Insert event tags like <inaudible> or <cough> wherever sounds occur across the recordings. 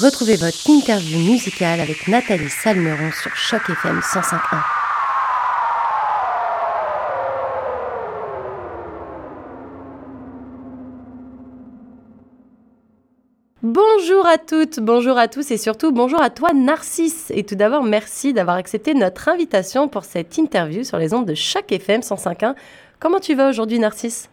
Retrouvez votre interview musicale avec Nathalie Salmeron sur Choc FM 105.1. Bonjour à toutes, bonjour à tous et surtout bonjour à toi Narcisse. Et tout d'abord, merci d'avoir accepté notre invitation pour cette interview sur les ondes de Choc FM 105.1. Comment tu vas aujourd'hui Narcisse?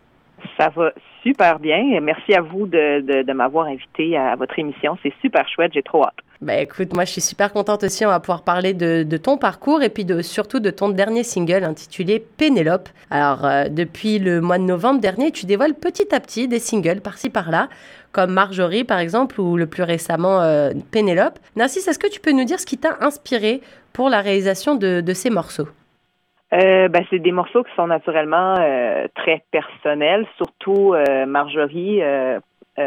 Ça va super bien. Merci à vous de, m'avoir invité à votre émission. C'est super chouette, j'ai trop hâte. Bah écoute, moi je suis super contente aussi, on va pouvoir parler de, de ton parcours et puis de, surtout de ton dernier single intitulé Pénélope. Alors euh, depuis le mois de novembre dernier, tu dévoiles petit à petit des singles par-ci par-là comme Marjorie par exemple ou le plus récemment euh, Pénélope. Narcisse, est-ce que tu peux nous dire ce qui t'a inspiré pour la réalisation de, ces morceaux? Euh, ben, c'est des morceaux qui sont naturellement euh, très personnels, surtout Marjorie.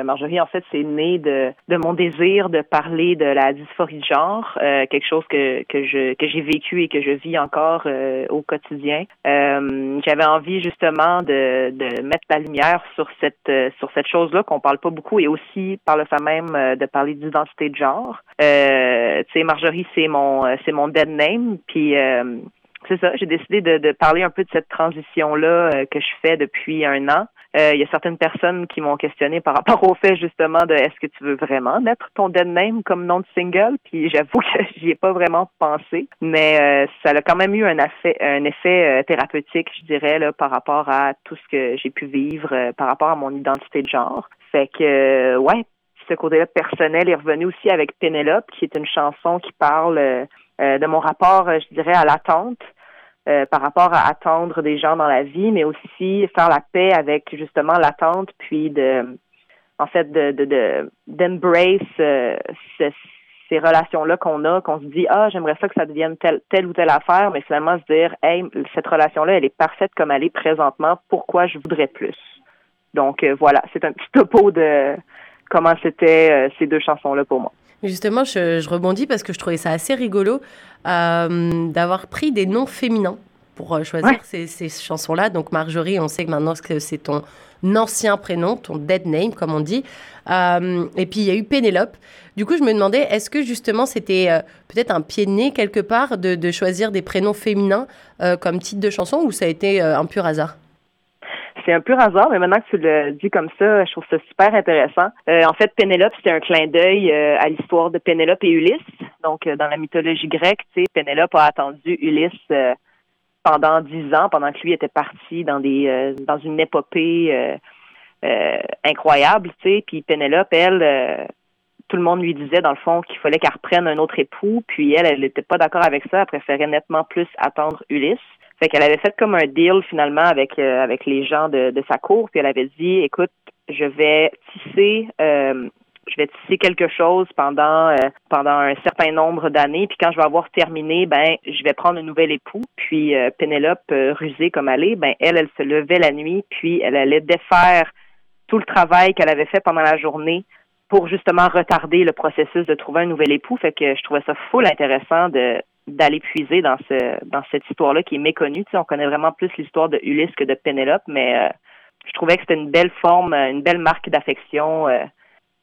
Marjorie, en fait, c'est né de, de mon désir de parler de la dysphorie de genre, quelque chose que, que je que j'ai vécu et que je vis encore au quotidien. J'avais envie justement de, de mettre la lumière sur cette sur cette chose-là qu'on parle pas beaucoup et aussi par le fait même de parler d'identité de genre. Euh, tu sais, Marjorie, c'est mon c'est mon dead name, puis c'est ça. J'ai décidé de, de, parler un peu de cette transition-là que je fais depuis un an. Euh, il y a certaines personnes qui m'ont questionné par rapport au fait justement de est-ce que tu veux vraiment mettre ton dead name comme nom de single, puis j'avoue que <laughs> j'y ai pas vraiment pensé, mais euh, ça a quand même eu un effet, un effet euh, thérapeutique, je dirais, là, par rapport à tout ce que j'ai pu vivre, par rapport à mon identité de genre. Fait que ouais, ce côté-là personnel est revenu aussi avec Pénélope, qui est une chanson qui parle de mon rapport, je dirais, à l'attente. Euh, par rapport à attendre des gens dans la vie, mais aussi faire la paix avec justement l'attente, puis de, en fait, de, de, d'embrace euh, ces relations-là qu'on a, qu'on se dit ah j'aimerais ça que ça devienne telle, telle ou telle affaire, mais finalement se dire hey cette relation-là elle est parfaite comme elle est présentement, pourquoi je voudrais plus? Donc euh, voilà, c'est un petit topo de comment c'était ces deux chansons-là pour moi. Justement, je, rebondis parce que je trouvais ça assez rigolo euh, d'avoir pris des noms féminins pour euh, choisir ces, chansons-là. Donc Marjorie, on sait que maintenant que c'est ton ancien prénom, ton dead name, comme on dit. Euh, et puis il y a eu Pénélope. Du coup, je me demandais, est-ce que justement c'était peut-être un pied de nez quelque part de, de choisir des prénoms féminins comme titre de chanson ou ça a été un pur hasard? C'est un pur hasard, mais maintenant que tu le dis comme ça, je trouve ça super intéressant. Euh, en fait, Pénélope, c'était un clin d'œil euh, à l'histoire de Pénélope et Ulysse. Donc, euh, dans la mythologie grecque, tu sais, Pénélope a attendu Ulysse pendant dix ans, pendant que lui était parti dans des dans une épopée incroyable, tu sais. Puis Pénélope, elle, tout le monde lui disait dans le fond qu'il fallait qu'elle reprenne un autre époux. Puis elle, elle n'était pas d'accord avec ça. Elle préférait nettement plus attendre Ulysse. Fait qu'elle avait fait comme un deal finalement avec euh, avec les gens de, de, sa cour, puis elle avait dit écoute, je vais tisser euh, je vais tisser quelque chose pendant euh, pendant un certain nombre d'années, puis quand je vais avoir terminé, ben je vais prendre un nouvel époux. Puis Pénélope, rusée comme elle est, ben elle, elle se levait la nuit, puis elle allait défaire tout le travail qu'elle avait fait pendant la journée pour justement retarder le processus de trouver un nouvel époux. Fait que je trouvais ça full intéressant de d'aller puiser dans ce dans cette histoire-là qui est méconnue. Tu sais, on connaît vraiment plus l'histoire de Ulysse que de Pénélope, mais euh, je trouvais que c'était une belle forme, euh, une belle marque d'affection euh,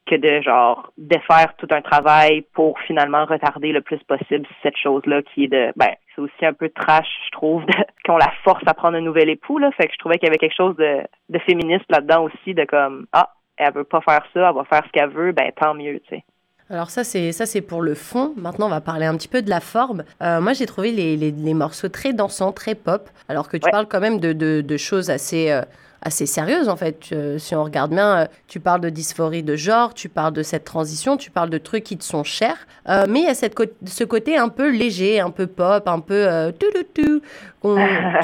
que de genre défaire tout un travail pour finalement retarder le plus possible cette chose-là qui est de ben c'est aussi un peu trash, je trouve, <laughs> qu'on la force à prendre un nouvel époux là. Fait que je trouvais qu'il y avait quelque chose de, de féministe là-dedans aussi, de comme ah elle veut pas faire ça, elle va faire ce qu'elle veut, ben tant mieux, tu sais. Alors ça c'est ça c'est pour le fond. Maintenant on va parler un petit peu de la forme. Euh, moi j'ai trouvé les, les, morceaux très dansants, très pop, alors que tu parles quand même de, de, choses assez euh, assez sérieuses en fait. si on regarde bien, euh, tu parles de dysphorie de genre, tu parles de cette transition, tu parles de trucs qui te sont chers, mais il y a cette ce côté un peu léger, un peu pop, un peu <laughs> tu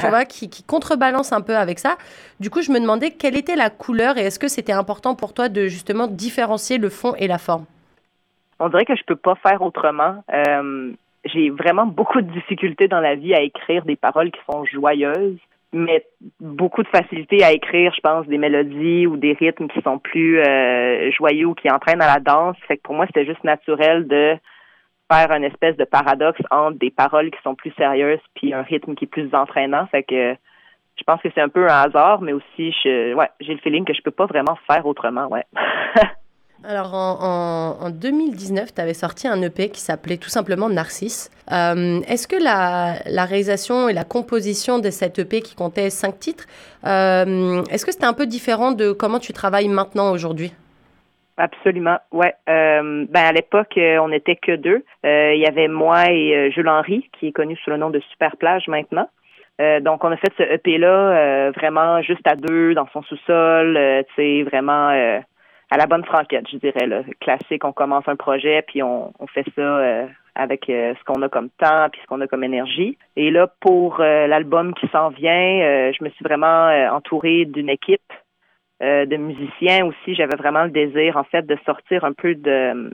vois, qui, qui contrebalance un peu avec ça. Du coup je me demandais quelle était la couleur et est-ce que c'était important pour toi de justement différencier le fond et la forme? On dirait que je peux pas faire autrement. Euh, j'ai vraiment beaucoup de difficultés dans la vie à écrire des paroles qui sont joyeuses, mais beaucoup de facilité à écrire, je pense, des mélodies ou des rythmes qui sont plus euh, joyeux ou qui entraînent à la danse. Fait que pour moi, c'était juste naturel de faire une espèce de paradoxe entre des paroles qui sont plus sérieuses puis un rythme qui est plus entraînant. Fait que je pense que c'est un peu un hasard, mais aussi je ouais, j'ai le feeling que je peux pas vraiment faire autrement, ouais. <laughs> Alors en, 2019, tu avais sorti un EP qui s'appelait tout simplement Narcisse. Euh, est-ce que la, réalisation et la composition de cet EP qui comptait cinq titres, euh, est-ce que c'était un peu différent de comment tu travailles maintenant aujourd'hui? Absolument, ouais. Euh, ben à l'époque, on n'était que deux. Il y avait moi et Jules Henry, qui est connu sous le nom de Super Plage maintenant. donc, on a fait ce EP-là vraiment juste à deux dans son sous-sol, tu sais, vraiment à la bonne franquette, je dirais. Là. Classique, on commence un projet, puis on, fait ça euh, avec euh, ce qu'on a comme temps, puis ce qu'on a comme énergie. Et là, pour euh, l'album qui s'en vient, je me suis vraiment entourée d'une équipe de musiciens aussi. J'avais vraiment le désir, en fait, de sortir un peu de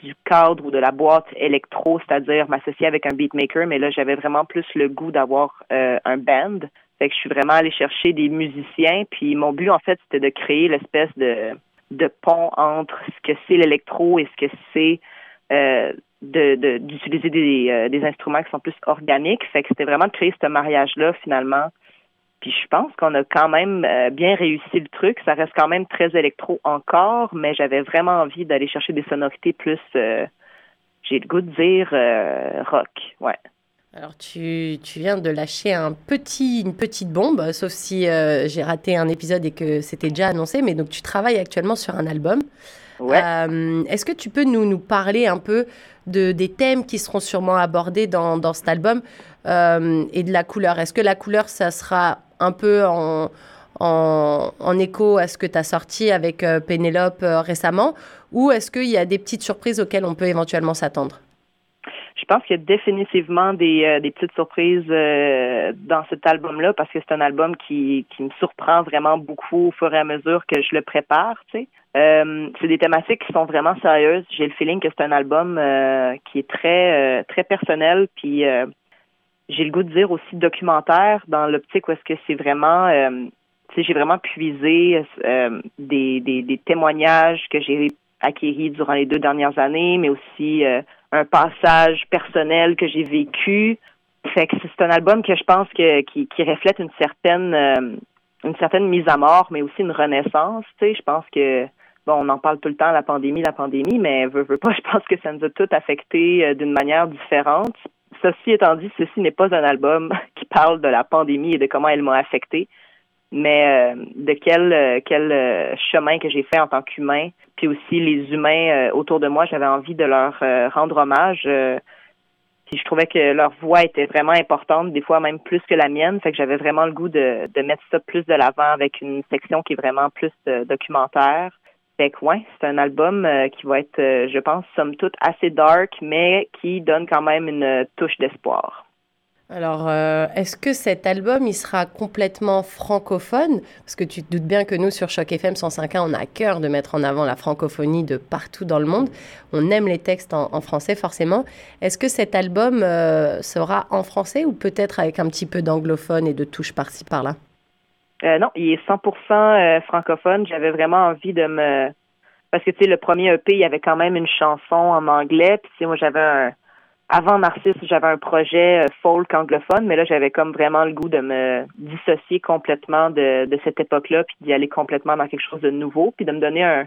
du cadre ou de la boîte électro, c'est-à-dire m'associer avec un beatmaker, mais là, j'avais vraiment plus le goût d'avoir un band. Fait que je suis vraiment allée chercher des musiciens, puis mon but, en fait, c'était de créer l'espèce de de pont entre ce que c'est l'électro et ce que c'est euh, de d'utiliser des, euh, des instruments qui sont plus organiques. Fait que c'était vraiment de créer ce mariage-là finalement. Puis je pense qu'on a quand même euh, bien réussi le truc. Ça reste quand même très électro encore, mais j'avais vraiment envie d'aller chercher des sonorités plus, j'ai le goût de dire rock. Ouais. Alors tu, tu, viens de lâcher un petit, une petite bombe, sauf si euh, j'ai raté un épisode et que c'était déjà annoncé, mais donc tu travailles actuellement sur un album. Ouais. Euh, Est-ce que tu peux nous, nous parler un peu de, des thèmes qui seront sûrement abordés dans, dans cet album euh, et de la couleur? Est-ce que la couleur, ça sera un peu en, en, en écho à ce que tu as sorti avec euh, Pénélope euh, récemment? Ou est-ce qu'il y a des petites surprises auxquelles on peut éventuellement s'attendre? Je pense qu'il y a définitivement des, euh, petites surprises euh, dans cet album-là parce que c'est un album qui, me surprend vraiment beaucoup au fur et à mesure que je le prépare. Euh, c'est des thématiques qui sont vraiment sérieuses. J'ai le feeling que c'est un album qui est très très personnel, puis j'ai le goût de dire aussi documentaire dans l'optique où est-ce que c'est vraiment j'ai vraiment puisé des, des, des témoignages que j'ai acquéris durant les deux dernières années, mais aussi un passage personnel que j'ai vécu. Fait que c'est un album que je pense que qui, qui reflète une certaine euh, une certaine mise à mort, mais aussi une renaissance. Tu sais, je pense que bon, on en parle tout le temps, la pandémie, la pandémie, mais veut, veut pas, <laughs> je pense que ça nous a tous affectés euh, d'une manière différente. Ceci étant dit, ceci n'est pas un album <laughs> qui parle de la pandémie et de comment elle m'a affecté mais euh, de quel euh, quel euh, chemin que j'ai fait en tant qu'humain, puis aussi les humains autour de moi, j'avais envie de leur rendre hommage. puis je trouvais que leur voix était vraiment importante, des fois même plus que la mienne, fait que j'avais vraiment le goût de, de mettre ça plus de l'avant avec une section qui est vraiment plus documentaire. Fait que ouais, c'est un album qui va être, je pense, somme toute assez dark, mais qui donne quand même une touche d'espoir. Alors, euh, est-ce que cet album, il sera complètement francophone? Parce que tu te doutes bien que nous, sur Choc FM 105.1, on a à cœur de mettre en avant la francophonie de partout dans le monde. On aime les textes en, français, forcément. Est-ce que cet album euh, sera en français ou peut-être avec un petit peu d'anglophone et de touches par-ci, par-là? Euh, Non, il est 100% francophone. J'avais vraiment envie de me... Parce que, tu sais, le premier EP, il y avait quand même une chanson en anglais. Puis, tu sais, moi, j'avais un avant Narcisse, j'avais un projet euh, folk anglophone, mais là, j'avais comme vraiment le goût de me dissocier complètement de, de cette époque-là, puis d'y aller complètement dans quelque chose de nouveau, puis de me donner un,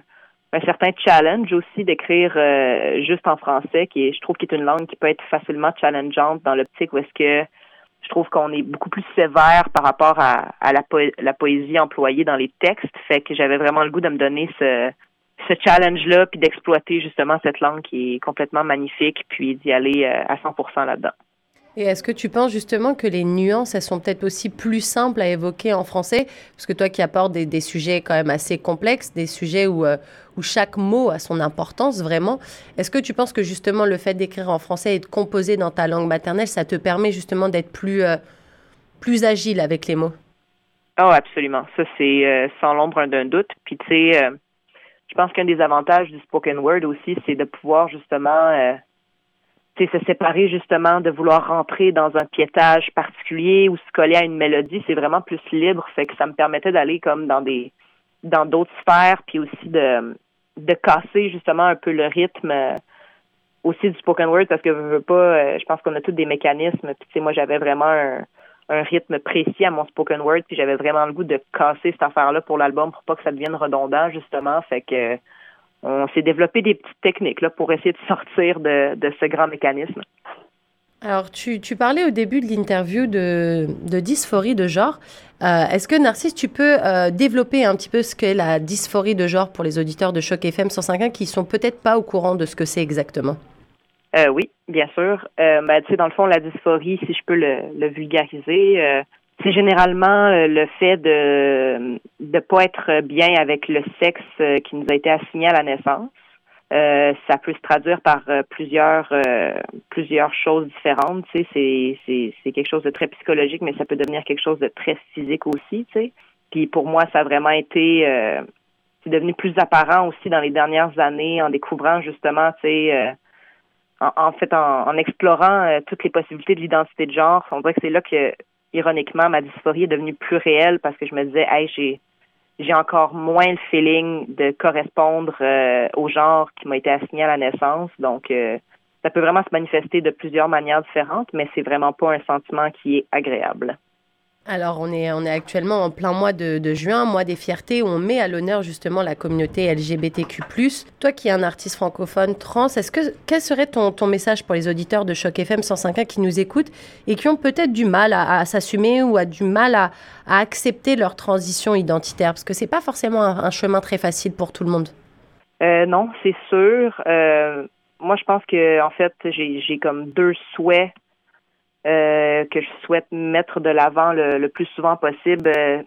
un certain challenge aussi d'écrire euh, juste en français, qui est, je trouve, qui est une langue qui peut être facilement challengeante dans l'optique où est-ce que je trouve qu'on est beaucoup plus sévère par rapport à, à la, la poésie employée dans les textes. Fait que j'avais vraiment le goût de me donner ce, ce challenge-là, puis d'exploiter justement cette langue qui est complètement magnifique, puis d'y aller euh, à 100% là-dedans. Et est-ce que tu penses justement que les nuances, elles sont peut-être aussi plus simples à évoquer en français? Parce que toi qui apportes des, sujets quand même assez complexes, des sujets où, euh, où chaque mot a son importance vraiment, est-ce que tu penses que justement le fait d'écrire en français et de composer dans ta langue maternelle, ça te permet justement d'être plus, euh, plus agile avec les mots? Oh, absolument. Ça, c'est sans l'ombre d'un doute. Puis, tu sais, je pense qu'un des avantages du spoken word aussi, c'est de pouvoir justement euh, se séparer justement de vouloir rentrer dans un piétage particulier ou se coller à une mélodie, c'est vraiment plus libre, fait que ça me permettait d'aller comme dans des dans d'autres sphères, puis aussi de de casser justement un peu le rythme euh, aussi du spoken word parce que je veux pas, euh, je pense qu'on a tous des mécanismes. Puis moi j'avais vraiment un, un rythme précis à mon spoken word, puis j'avais vraiment le goût de casser cette affaire-là pour l'album pour pas que ça devienne redondant, justement. Fait que on s'est développé des petites techniques là, pour essayer de <laughs> sortir de, de ce grand mécanisme. Alors, tu, tu, parlais au début de l'interview de, de, dysphorie de genre. Euh, Est-ce que, Narcisse, tu peux euh, développer un petit peu ce qu'est la dysphorie de genre pour les auditeurs de Choc FM 105.1 qui sont peut-être pas au courant de ce que c'est exactement? Euh, oui, bien sûr. Euh, ben, tu sais, dans le fond, la dysphorie, si je peux le, le vulgariser, euh, c'est généralement euh, le fait de ne pas être bien avec le sexe euh, qui nous a été assigné à la naissance. Euh, ça peut se traduire par plusieurs plusieurs choses différentes. Tu sais, c'est c'est quelque chose de très psychologique, mais ça peut devenir quelque chose de très physique aussi. Tu sais. Puis pour moi, ça a vraiment été c'est devenu plus apparent aussi dans les dernières années en découvrant justement, tu sais, en, fait, en, explorant toutes les possibilités de l'identité de genre. On dirait que c'est là que ironiquement, ma dysphorie est devenue plus réelle parce que je me disais, hey, j'ai j'ai encore moins le feeling de correspondre euh, au genre qui m'a été assigné à la naissance. Donc, euh, ça peut vraiment se manifester de plusieurs manières différentes, mais c'est vraiment pas un sentiment qui est agréable. Alors, on est, on est actuellement en plein mois de, juin, mois des fiertés, où on met à l'honneur justement la communauté LGBTQ. Toi qui es un artiste francophone trans, est-ce que quel serait ton, ton message pour les auditeurs de Choc FM 105.1 qui nous écoutent et qui ont peut-être du mal à, s'assumer ou à du mal à, accepter leur transition identitaire? Parce que c'est pas forcément un, un, chemin très facile pour tout le monde. Euh, non, c'est sûr. Euh, moi, je pense que en fait, j'ai comme deux souhaits euh, que je souhaite mettre de l'avant le, plus souvent possible. Euh,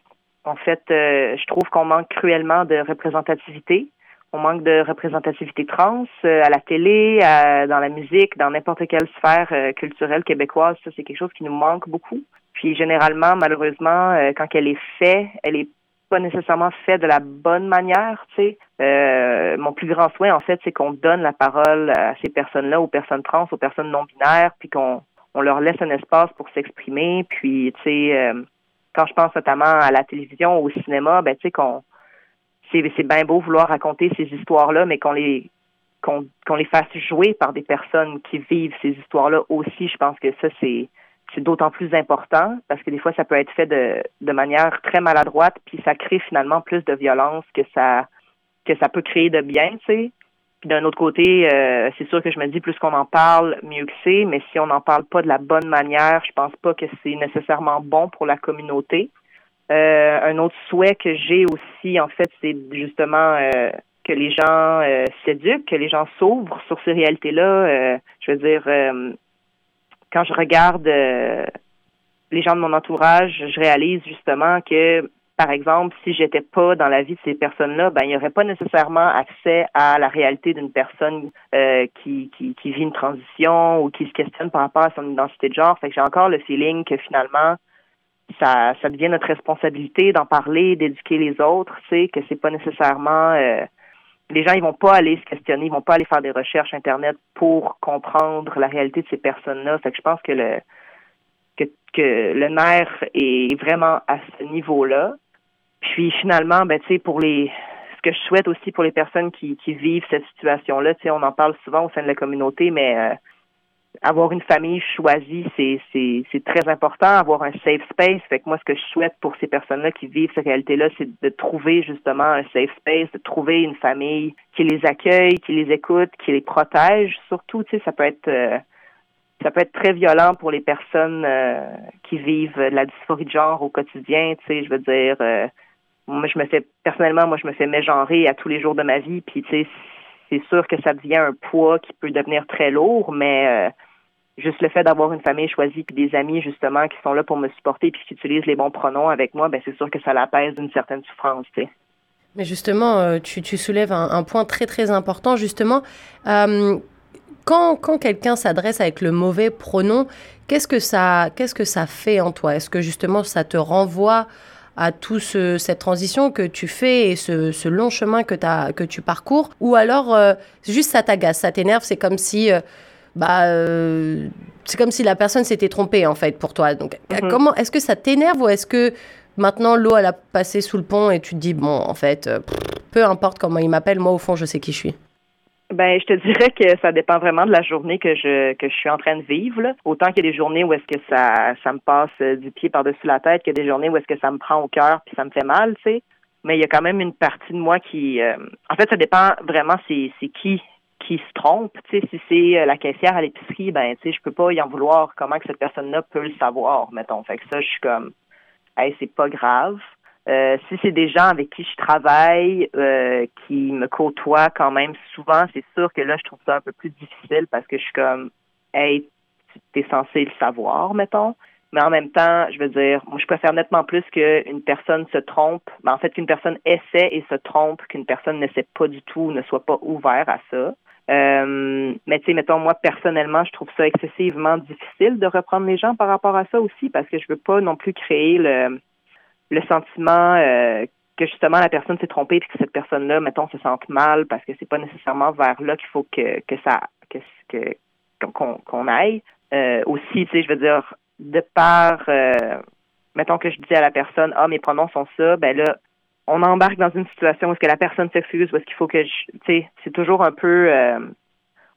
en fait, euh, je trouve qu'on manque cruellement de représentativité. On manque de représentativité trans à la télé, dans la musique, dans n'importe quelle sphère culturelle québécoise. Ça, c'est quelque chose qui nous manque beaucoup. Puis généralement, malheureusement, quand elle est faite, elle est pas nécessairement fait de la bonne manière, tu sais. Mon plus grand souhait, en fait, c'est qu'on donne la parole à ces personnes-là, aux personnes trans, aux personnes non binaires, puis qu'on on leur laisse un espace pour s'exprimer. Puis, tu sais, euh, quand je pense notamment à la télévision, au cinéma, ben, tu sais, qu'on c'est, c'est bien beau vouloir raconter ces histoires-là, mais qu'on les qu'on, qu'on les fasse jouer par des personnes qui vivent ces histoires-là aussi. Je pense que ça, c'est c'est d'autant plus important parce que des fois, ça peut être fait de, de manière très maladroite, puis ça crée finalement plus de violence que ça que ça peut créer de bien, tu sais. Puis d'un autre côté, euh, c'est sûr que je me dis plus qu'on en parle, mieux que c'est, mais si on n'en parle pas de la bonne manière, je pense pas que c'est nécessairement bon pour la communauté. Euh, un autre souhait que j'ai aussi, en fait, c'est justement euh, que les gens euh, s'éduquent, que les gens s'ouvrent sur ces réalités-là. Euh, je veux dire, euh, quand je regarde les gens de mon entourage, je réalise justement que par exemple, si j'étais pas dans la vie de ces personnes-là, ben il n'y aurait pas nécessairement accès à la réalité d'une personne euh, qui, qui, qui vit une transition ou qui se questionne par rapport à son identité de genre. Fait que j'ai encore le feeling que finalement ça, ça devient notre responsabilité d'en parler, d'éduquer les autres, c'est que c'est pas nécessairement euh, les gens ils vont pas aller se questionner, ils vont pas aller faire des recherches internet pour comprendre la réalité de ces personnes-là. Fait que je pense que le que, que le nerf est vraiment à ce niveau-là. Puis finalement, ben tu sais, pour les ce que je souhaite aussi pour les personnes qui, qui vivent cette situation-là, tu sais, on en parle souvent au sein de la communauté, mais euh, avoir une famille choisie, c'est, c'est, c'est très important, avoir un safe space. Fait que moi, ce que je souhaite pour ces personnes-là qui vivent cette réalité-là, c'est de trouver justement un safe space, de trouver une famille qui les accueille, qui les écoute, qui les protège. Surtout, tu sais, ça peut être euh, ça peut être très violent pour les personnes euh, qui vivent la dysphorie de genre au quotidien. Tu sais, je veux dire, euh, moi, je me fais, personnellement, moi, je me fais mégenrer à tous les jours de ma vie. Puis, tu sais, c'est sûr que ça devient un poids qui peut devenir très lourd, mais euh, juste le fait d'avoir une famille choisie puis des amis, justement, qui sont là pour me supporter puis qui utilisent les bons pronoms avec moi, ben c'est sûr que ça l'apaise d'une certaine souffrance, tu sais. Mais justement, euh, tu, soulèves un, un, point très, très important, justement. Euh, quand, quand quelqu'un s'adresse avec le mauvais pronom, qu'est-ce que ça, qu'est-ce que ça fait en toi? Est-ce que justement ça te renvoie à toute ce, cette transition que tu fais et ce, ce long chemin que, as, que tu parcours Ou alors, euh, juste ça t'agace, ça t'énerve, c'est comme si... Euh, bah, euh, c'est comme si la personne s'était trompée en fait pour toi. Donc, mm-hmm. comment est-ce que ça t'énerve ou est-ce que maintenant l'eau elle a passé sous le pont et tu te dis bon en fait, pff, peu importe comment il m'appelle, moi au fond je sais qui je suis? Ben, je te dirais que ça dépend vraiment de la journée que je que je suis en train de vivre. Autant qu'il y a des journées où est-ce que ça ça me passe du pied par-dessus la tête, qu'il y a des journées où est-ce que ça me prend au cœur puis ça me fait mal, tu sais. mais il y a quand même une partie de moi qui, euh, en fait, ça dépend vraiment c'est c'est qui qui se trompe. Tu sais, si c'est euh, la caissière à l'épicerie, ben tu sais, je peux pas y en vouloir. Comment que cette personne-là peut le savoir, mettons? Fait que ça, je suis comme, hey, c'est pas grave. Euh, si c'est des gens avec qui je travaille, euh, qui me côtoient quand même souvent, c'est sûr que là, je trouve ça un peu plus difficile parce que je suis comme, hey, tu es censé le savoir, mettons. Mais en même temps, je veux dire, moi, je préfère nettement plus qu'une personne se trompe, mais en fait, qu'une personne essaie et se trompe, qu'une personne ne sait pas du tout, ne soit pas ouvert à ça. Euh, mais tu sais, mettons, moi, personnellement, je trouve ça excessivement difficile de reprendre les gens par rapport à ça aussi, parce que je veux pas non plus créer le, le sentiment euh, que justement la personne s'est trompée et que cette personne-là, mettons, se sente mal parce que c'est pas nécessairement vers là qu'il faut que, que ça que qu'on aille. Euh, aussi, tu sais, je veux dire, de par euh, mettons que je dis à la personne Ah, mes pronoms sont ça, ben là, on embarque dans une situation où est-ce que la personne s'excuse, où est-ce qu'il faut que je tu sais, c'est toujours un peu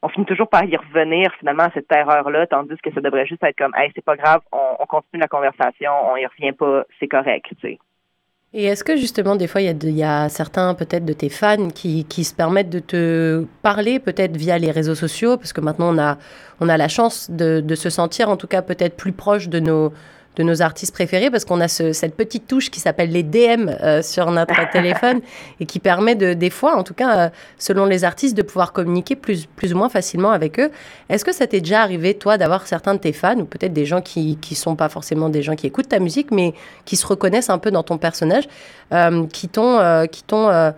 on finit toujours par y revenir finalement à cette erreur-là, tandis que ça devrait juste être comme Hey, c'est pas grave, on, continue la conversation, on y revient pas, c'est correct, tu sais. Et est-ce que justement, des fois, il y, y, a certains peut-être de tes fans qui, qui, se permettent de te parler peut-être via les réseaux sociaux, parce que maintenant on a, on a la chance de, de se sentir en tout cas peut-être plus proche de nos, de nos artistes préférés parce qu'on a cette petite touche qui s'appelle les DM euh, sur notre <laughs> téléphone et qui permet de, des fois, en tout cas, euh, selon les artistes, de pouvoir communiquer plus, plus ou moins facilement avec eux. Est-ce que ça t'est déjà arrivé, toi, d'avoir certains de tes fans ou peut-être des gens qui ne sont pas forcément des gens qui écoutent ta musique, mais qui se reconnaissent un peu dans ton personnage, euh, qui t'ont, qui t'ont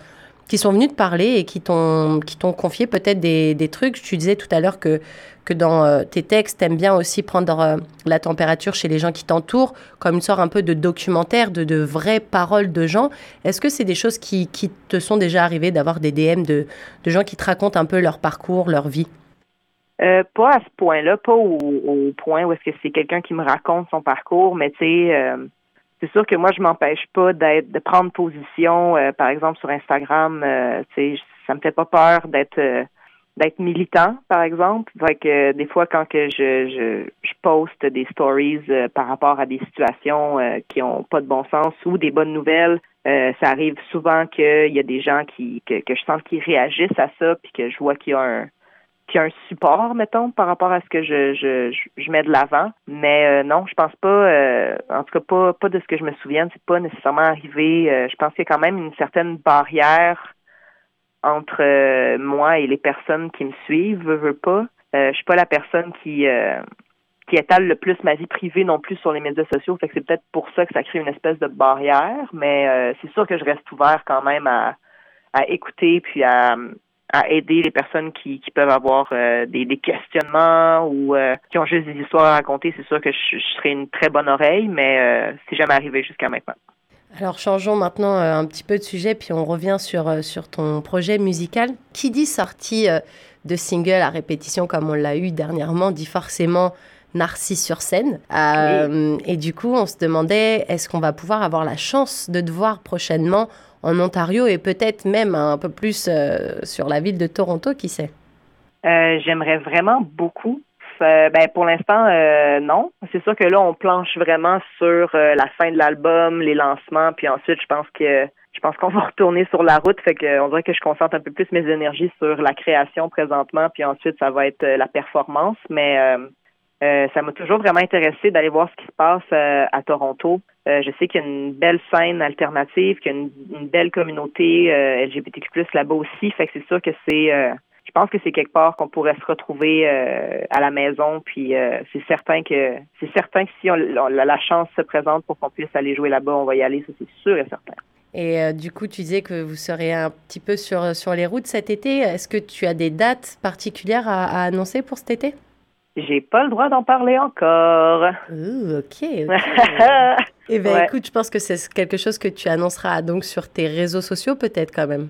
qui sont venus te parler et qui t'ont confié peut-être des, des, trucs. Tu disais tout à l'heure que que dans euh, tes textes, tu aimes bien aussi prendre euh, la température chez les gens qui t'entourent, comme une sorte un peu de documentaire, de, de vraies paroles de gens. Est-ce que c'est des choses qui, qui, te sont déjà arrivées d'avoir des DM de, de, gens qui te racontent un peu leur parcours, leur vie? Euh, pas à ce point-là, pas au, point où est-ce que c'est quelqu'un qui me raconte son parcours, mais tu sais, c'est sûr que moi je m'empêche pas d'être de prendre position, par exemple sur Instagram, tu sais, ça me fait pas peur d'être d'être militant, par exemple. Fait que euh, des fois, quand que je, je, je poste des stories euh, par rapport à des situations euh, qui ont pas de bon sens ou des bonnes nouvelles, ça arrive souvent qu'il y a des gens qui que, que je sens qu'ils réagissent à ça, puis que je vois qu'il y a un qu'il y a un support, mettons, par rapport à ce que je, je, je, mets de l'avant. Mais non, je pense pas, en tout cas pas, pas de ce que je me souvienne, c'est pas nécessairement arrivé. je pense qu'il y a quand même une certaine barrière entre euh, moi et les personnes qui me suivent, veux, veux pas. Euh, je suis pas la personne qui euh, qui étale le plus ma vie privée non plus sur les médias sociaux. Fait que c'est peut-être pour ça que ça crée une espèce de barrière, mais euh, c'est sûr que je reste ouvert quand même à, à écouter puis à, à aider les personnes qui, qui peuvent avoir des, des, questionnements ou qui ont juste des histoires à raconter. C'est sûr que je, je serai une très bonne oreille, mais c'est jamais arrivé jusqu'à maintenant. Alors changeons maintenant euh, un petit peu de sujet, puis on revient sur, euh, sur ton projet musical. Qui dit sortie euh, de single à répétition comme on l'a eu dernièrement, dit forcément Narcisse sur scène. Et du coup, on se demandait, est-ce qu'on va pouvoir avoir la chance de te voir prochainement en Ontario et peut-être même un peu plus sur la ville de Toronto, qui sait? J'aimerais vraiment beaucoup euh, ben pour l'instant, euh, non. C'est sûr que là, on planche vraiment sur euh, la fin de l'album, les lancements, puis ensuite, je pense que je pense qu'on <laughs> va retourner sur la route. Fait que on dirait que je concentre un peu plus mes énergies sur la création présentement, puis ensuite, ça va être la performance. Mais ça m'a toujours vraiment intéressé d'aller voir ce qui se passe à Toronto. je sais qu'il y a une belle scène alternative, qu'il y a une, belle communauté LGBTQ+ là-bas aussi. Fait que c'est sûr que c'est je pense que c'est quelque part qu'on pourrait se retrouver euh, à la maison. Puis euh, c'est certain que c'est certain que si on, la chance se présente pour qu'on puisse aller jouer là-bas, on va y aller, ça c'est sûr et certain. Et euh, du coup, tu disais que vous serez un petit peu sur, sur les routes cet été. Est-ce que tu as des dates particulières à, annoncer pour cet été? J'ai pas le droit d'en parler encore. Ouh, <laughs> ok. Eh bien, écoute, je pense que c'est quelque chose que tu annonceras donc sur tes réseaux sociaux, peut-être quand même.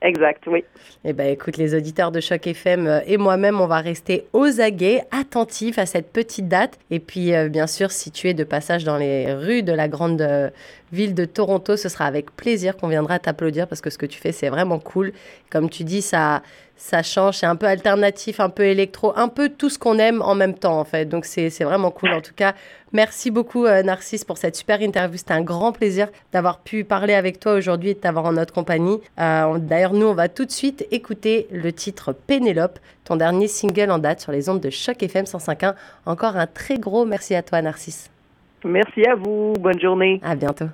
Exact, oui. Eh bien, écoute, les auditeurs de Choc FM euh, et moi-même, on va rester aux aguets, attentifs à cette petite date. Et puis, euh, bien sûr, si tu es de passage dans les rues de la grande euh, ville de Toronto. Ce sera avec plaisir qu'on viendra t'applaudir parce que ce que tu fais, c'est vraiment cool. Comme tu dis, ça, ça change, c'est un peu alternatif, un peu électro, un peu tout ce qu'on aime en même temps en fait. Donc c'est vraiment cool. En tout cas, merci beaucoup euh, Narcisse pour cette super interview. C'était un grand plaisir d'avoir pu parler avec toi aujourd'hui et de t'avoir en notre compagnie. Euh, d'ailleurs, nous, on va tout de suite écouter le titre Pénélope, ton dernier single en date sur les ondes de Choc FM 105.1. Encore un très gros merci à toi Narcisse. Merci à vous. Bonne journée. À bientôt.